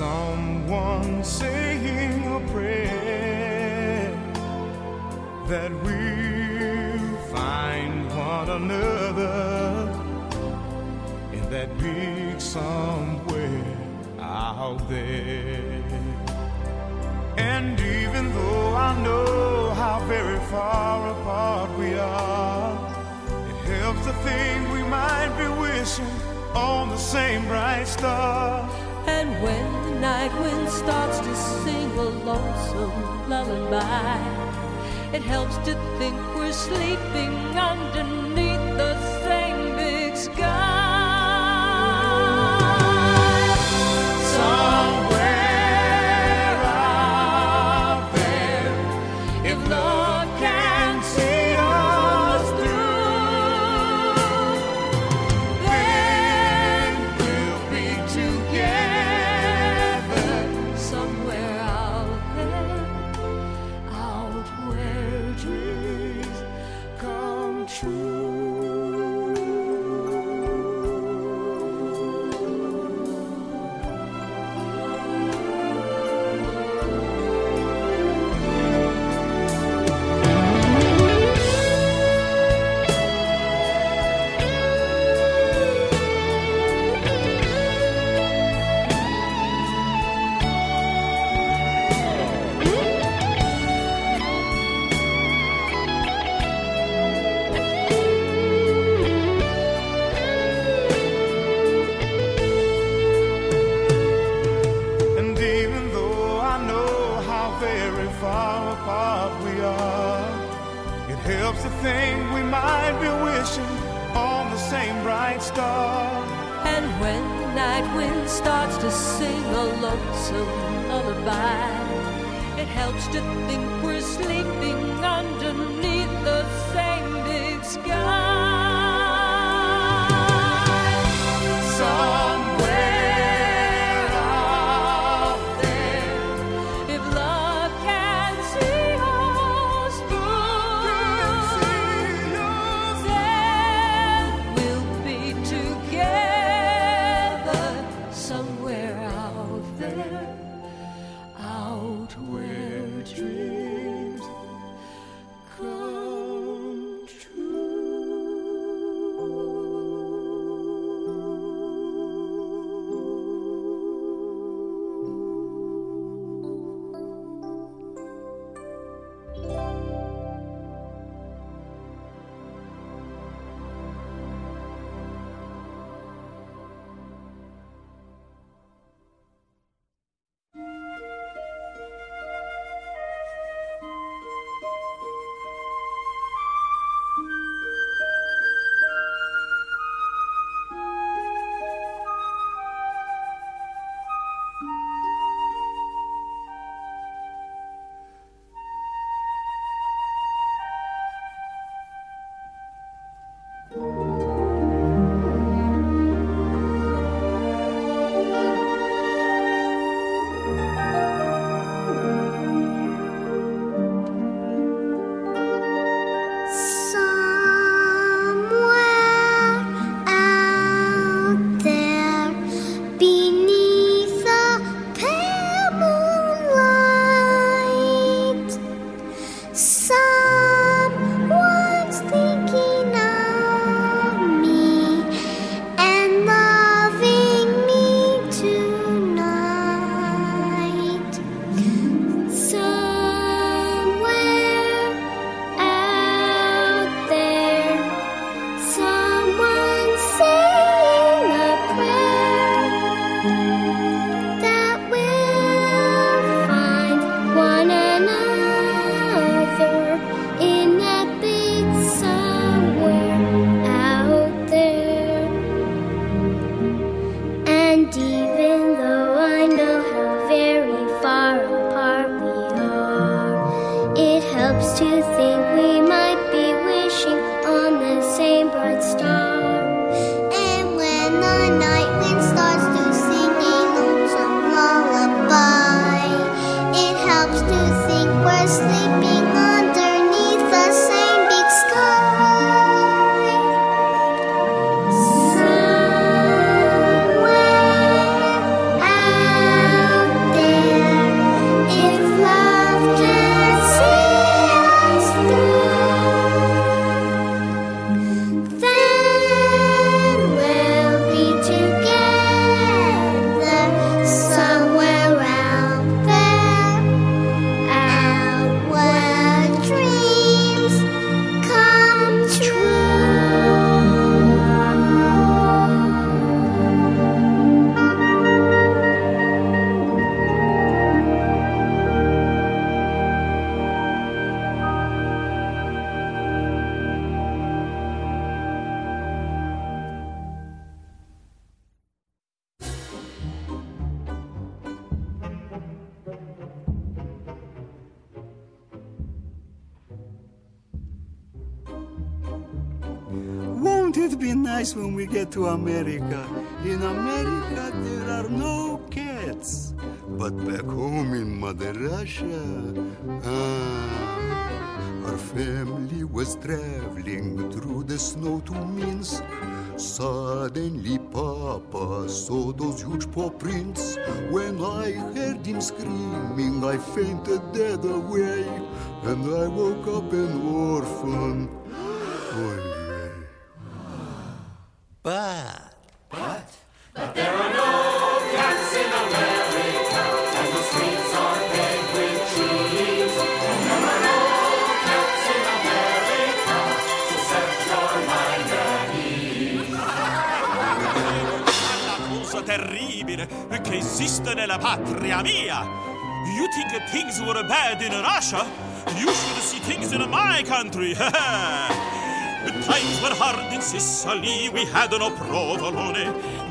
someone saying a prayer that we'll find one another in that big somewhere out there. And even though I know how very far apart we are, it helps to think we might be wishing on the same bright star. And when night wind starts to sing a lonesome lullaby, it helps to think we're sleeping underneath apart we are, it helps to think we might be wishing on the same bright star. And when the night wind starts to sing a lonesome lullaby, it helps to think we're sleeping underneath the same big sky. to think we nice when we get to America. In America, there are no cats. But back home in Mother Russia, ah, our family was traveling through the snow to Minsk. Suddenly, Papa saw those huge paw prints. When I heard him screaming, I fainted dead away, and I woke up an orphan. Oh, but. But? But there are no cats in America, and the streets are paved with cheese. There are no cats in America to set your mind at ease. La cosa terribile che esiste nella patria mia. You think things were bad in Russia? You should see things in my country. The times were hard in Sicily, we had no provolone.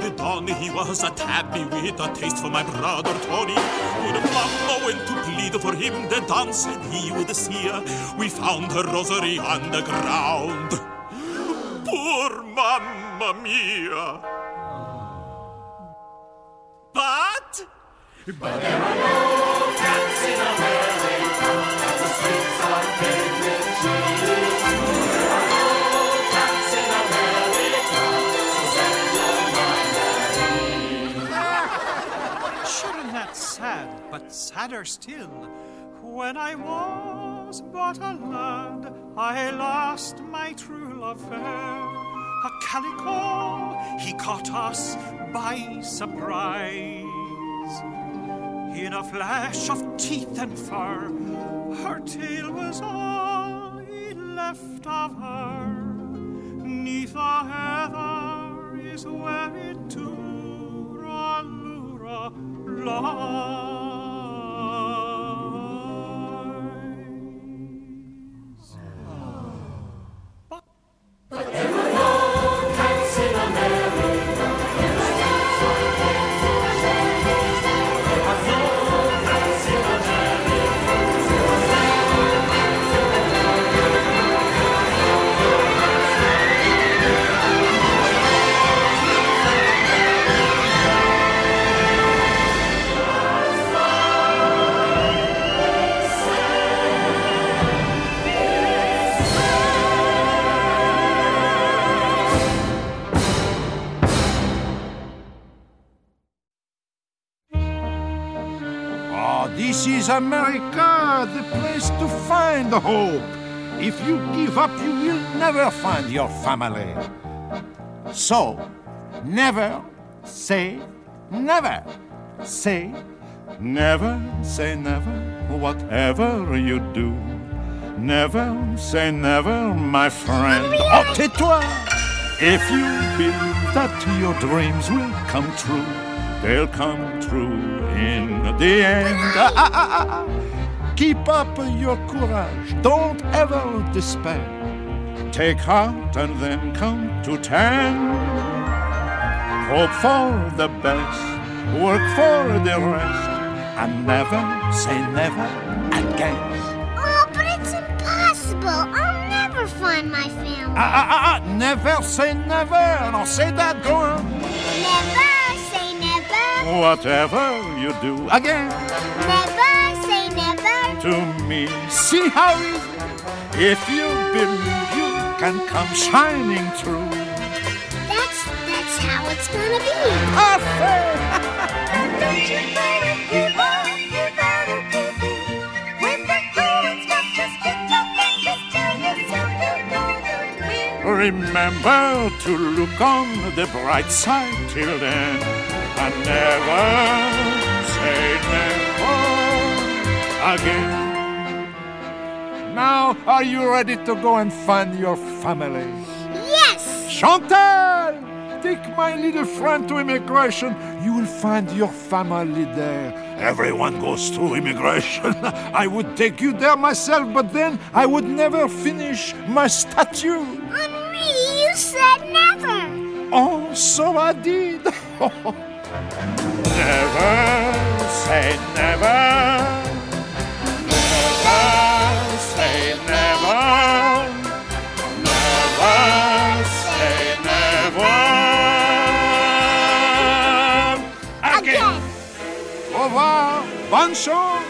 The Don, he was a tabby with a taste for my brother Tony. When Mamma went to plead for him, the Don said he would see her. We found her rosary on the ground. Poor Mamma mia! But... But still. When I was but a lad, I lost my true love fair. A calico, he caught us by surprise. In a flash of teeth and fur, her tail was all he left of her. Neath the heather is where it to Rallura but to find the hope. If you give up, you will never find your family. So, never say never. Say never, say never, whatever you do. Never say never, my friend. Oh, tais-toi! If you believe that your dreams will come true, they'll come true in the end. Ah, ah, ah, ah. Keep up your courage, don't ever despair. Take heart and then count to ten. Hope for the best, work for the rest, and never say never again. Oh, but it's impossible! I'll never find my family. Ah, ah, ah, ah, never say never. Don't say that, go on. Never say never. Whatever you do again never. To me. See how easy. If you believe you can come shining through. That's that's how it's gonna be. Ah, Parfait. Don't you give up, you better give in. When the going's tough, just get your fingers tell yourself you're gonna win. Remember to look on the bright side till then and never say never again. Now, are you ready to go and find your family? Yes! Chantal! Take my little friend to immigration. You will find your family there. Everyone goes through immigration. I would take you there myself, but then I would never finish my statue. Henri, you said never. Oh, so I did. never say never. Au revoir. Bonne chance.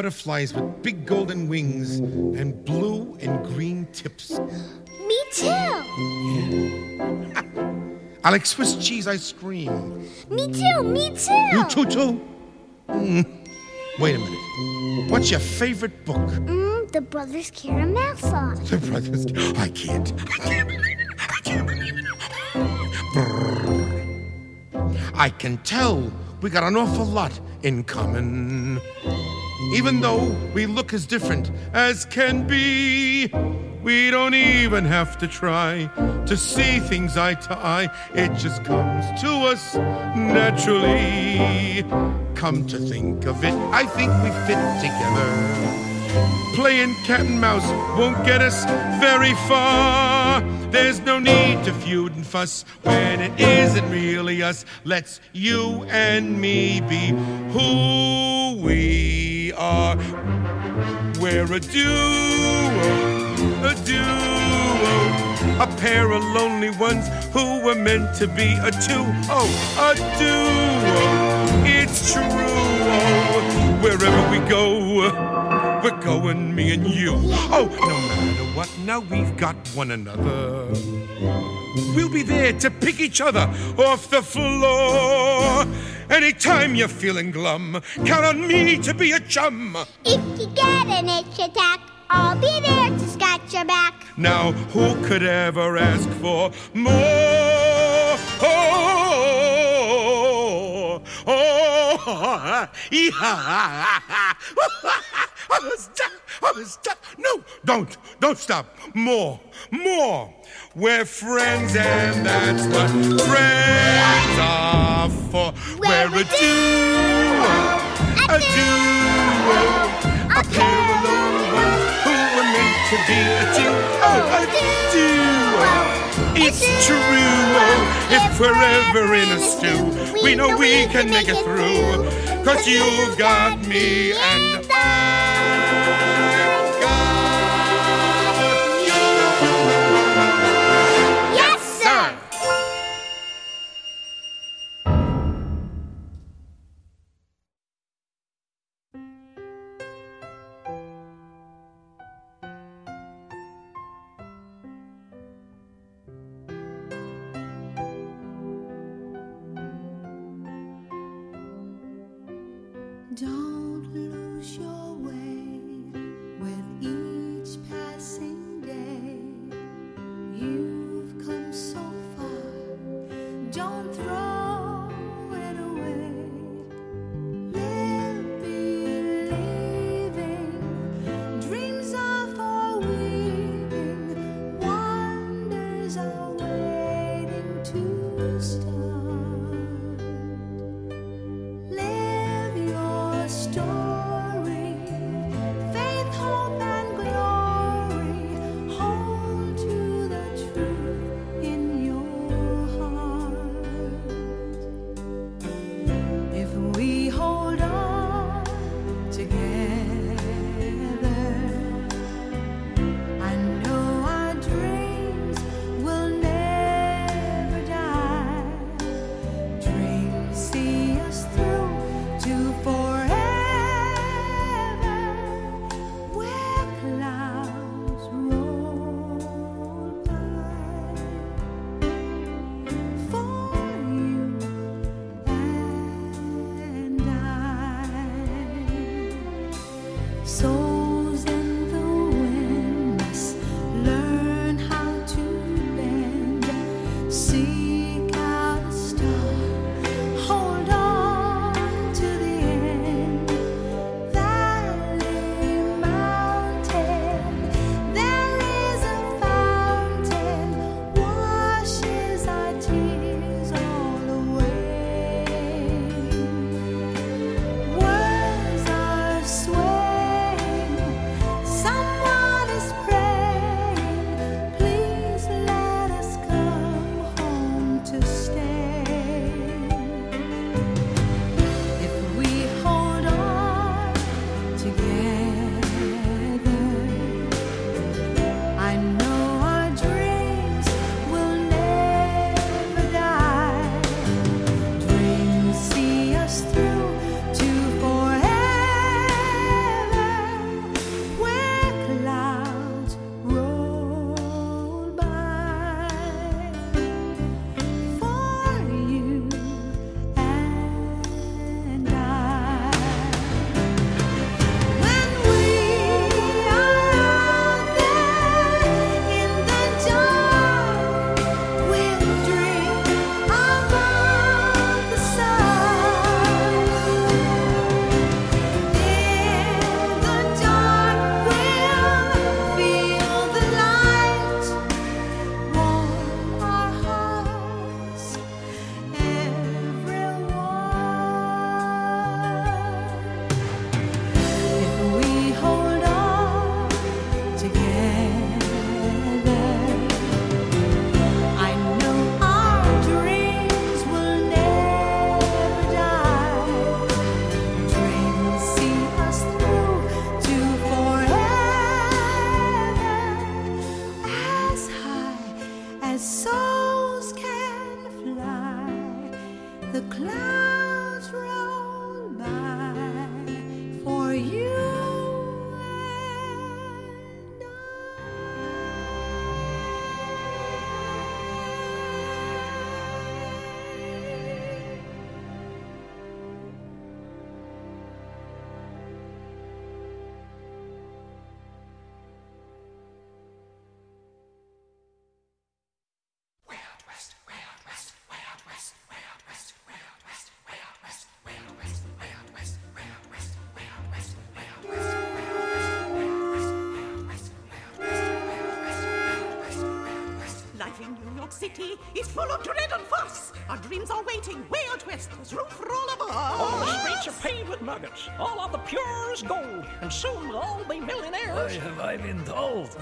Butterflies with big golden wings and blue and green tips. Me too. I like Swiss cheese ice cream. Me too. Me too. You too, too? Mm. Wait a minute. What's your favorite book? Mm, the Brothers Karamazov. The Brothers. I can't. I can't. I can't believe it. Brrr. I can tell we got an awful lot in common. Even though we look as different as can be, we don't even have to try to see things eye to eye. It just comes to us naturally. Come to think of it, I think we fit together. Playing cat and mouse won't get us very far. There's no need to feud and fuss when it isn't really us. Let's you and me be who we are. We're a duo, a duo, a pair of lonely ones who were meant to be a two. Oh, a duo, it's true. Wherever we go. We're going, me and you. Oh, no matter what, now we've got one another. We'll be there to pick each other off the floor. Anytime you're feeling glum, count on me to be a chum. If you get an itch attack, I'll be there to scratch your back. Now, who could ever ask for more? Oh, oh, yeah. I was done. I was done. No, don't, don't stop. More, more. We're friends, and that's what friends are for. We're a duo, a duo, a pair of ones who were meant to be a duo, oh, a duo. It's true. oh, If we're ever in a stew, we know we can make it through. Cause you've got me and I've Don't lose your the clouds roll by for you. City is full of dread and fuss. Our dreams are waiting way out west. There's room for all of us. All the streets are paved with nuggets, all of the purest gold, and soon we'll all be millionaires. Why have I been told?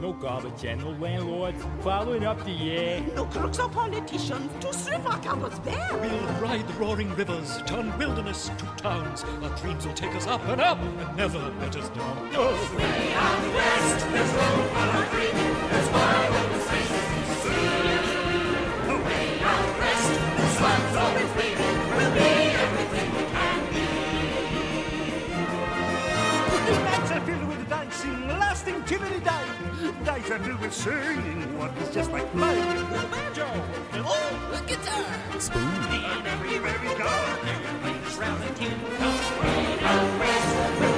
No garbage and no landlords following up the air. No crooks or politicians to strip our campus bare. We'll ride the roaring rivers, turn wilderness to towns. Our dreams will take us up and up and never let us down. Oh. Way out west, there's room for our dreaming. There's wide open spaces to see. Way out west, the sun's always waving. We'll be everything we can The nights are filled with dancing, lasting till any day. Nights are filled with singing, what is just like flying. The banjo, oh, the guitar, Spoon. And everywhere we go. plays round the tune. Way out west, we'll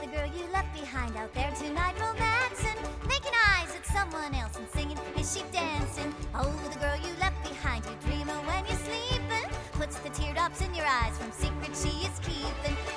the girl you left behind out there tonight romancing? Making eyes at someone else and singing, is she dancing? Oh, the girl you left behind, you dream of when you're sleeping. Puts the teardrops in your eyes from secrets she is keeping.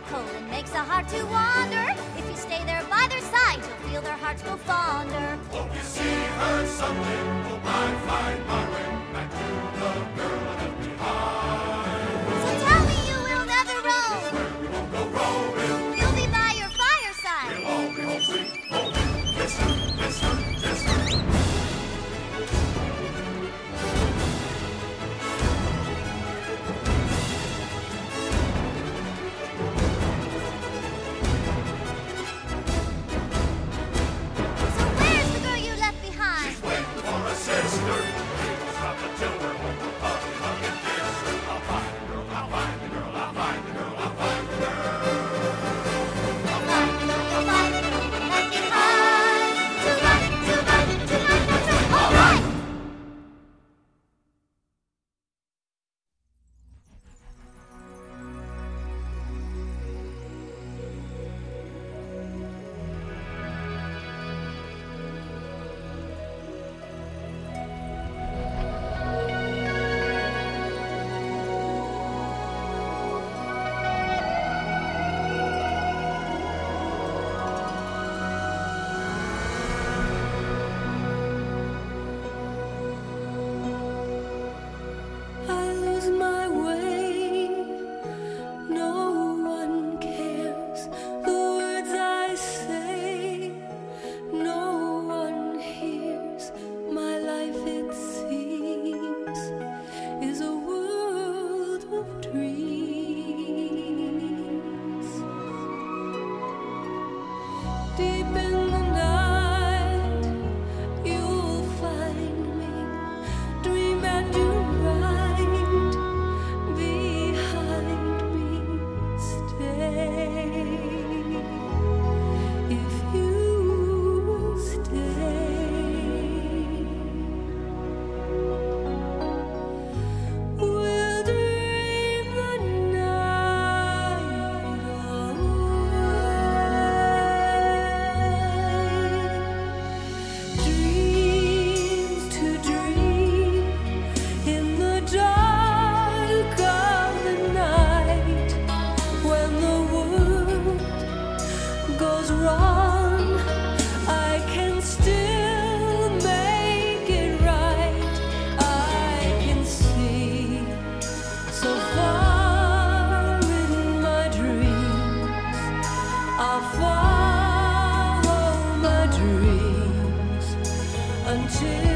Cold and makes the heart to wander. If you stay there by their side, you'll feel their hearts grow fonder. Hope you see her someday. Dreams until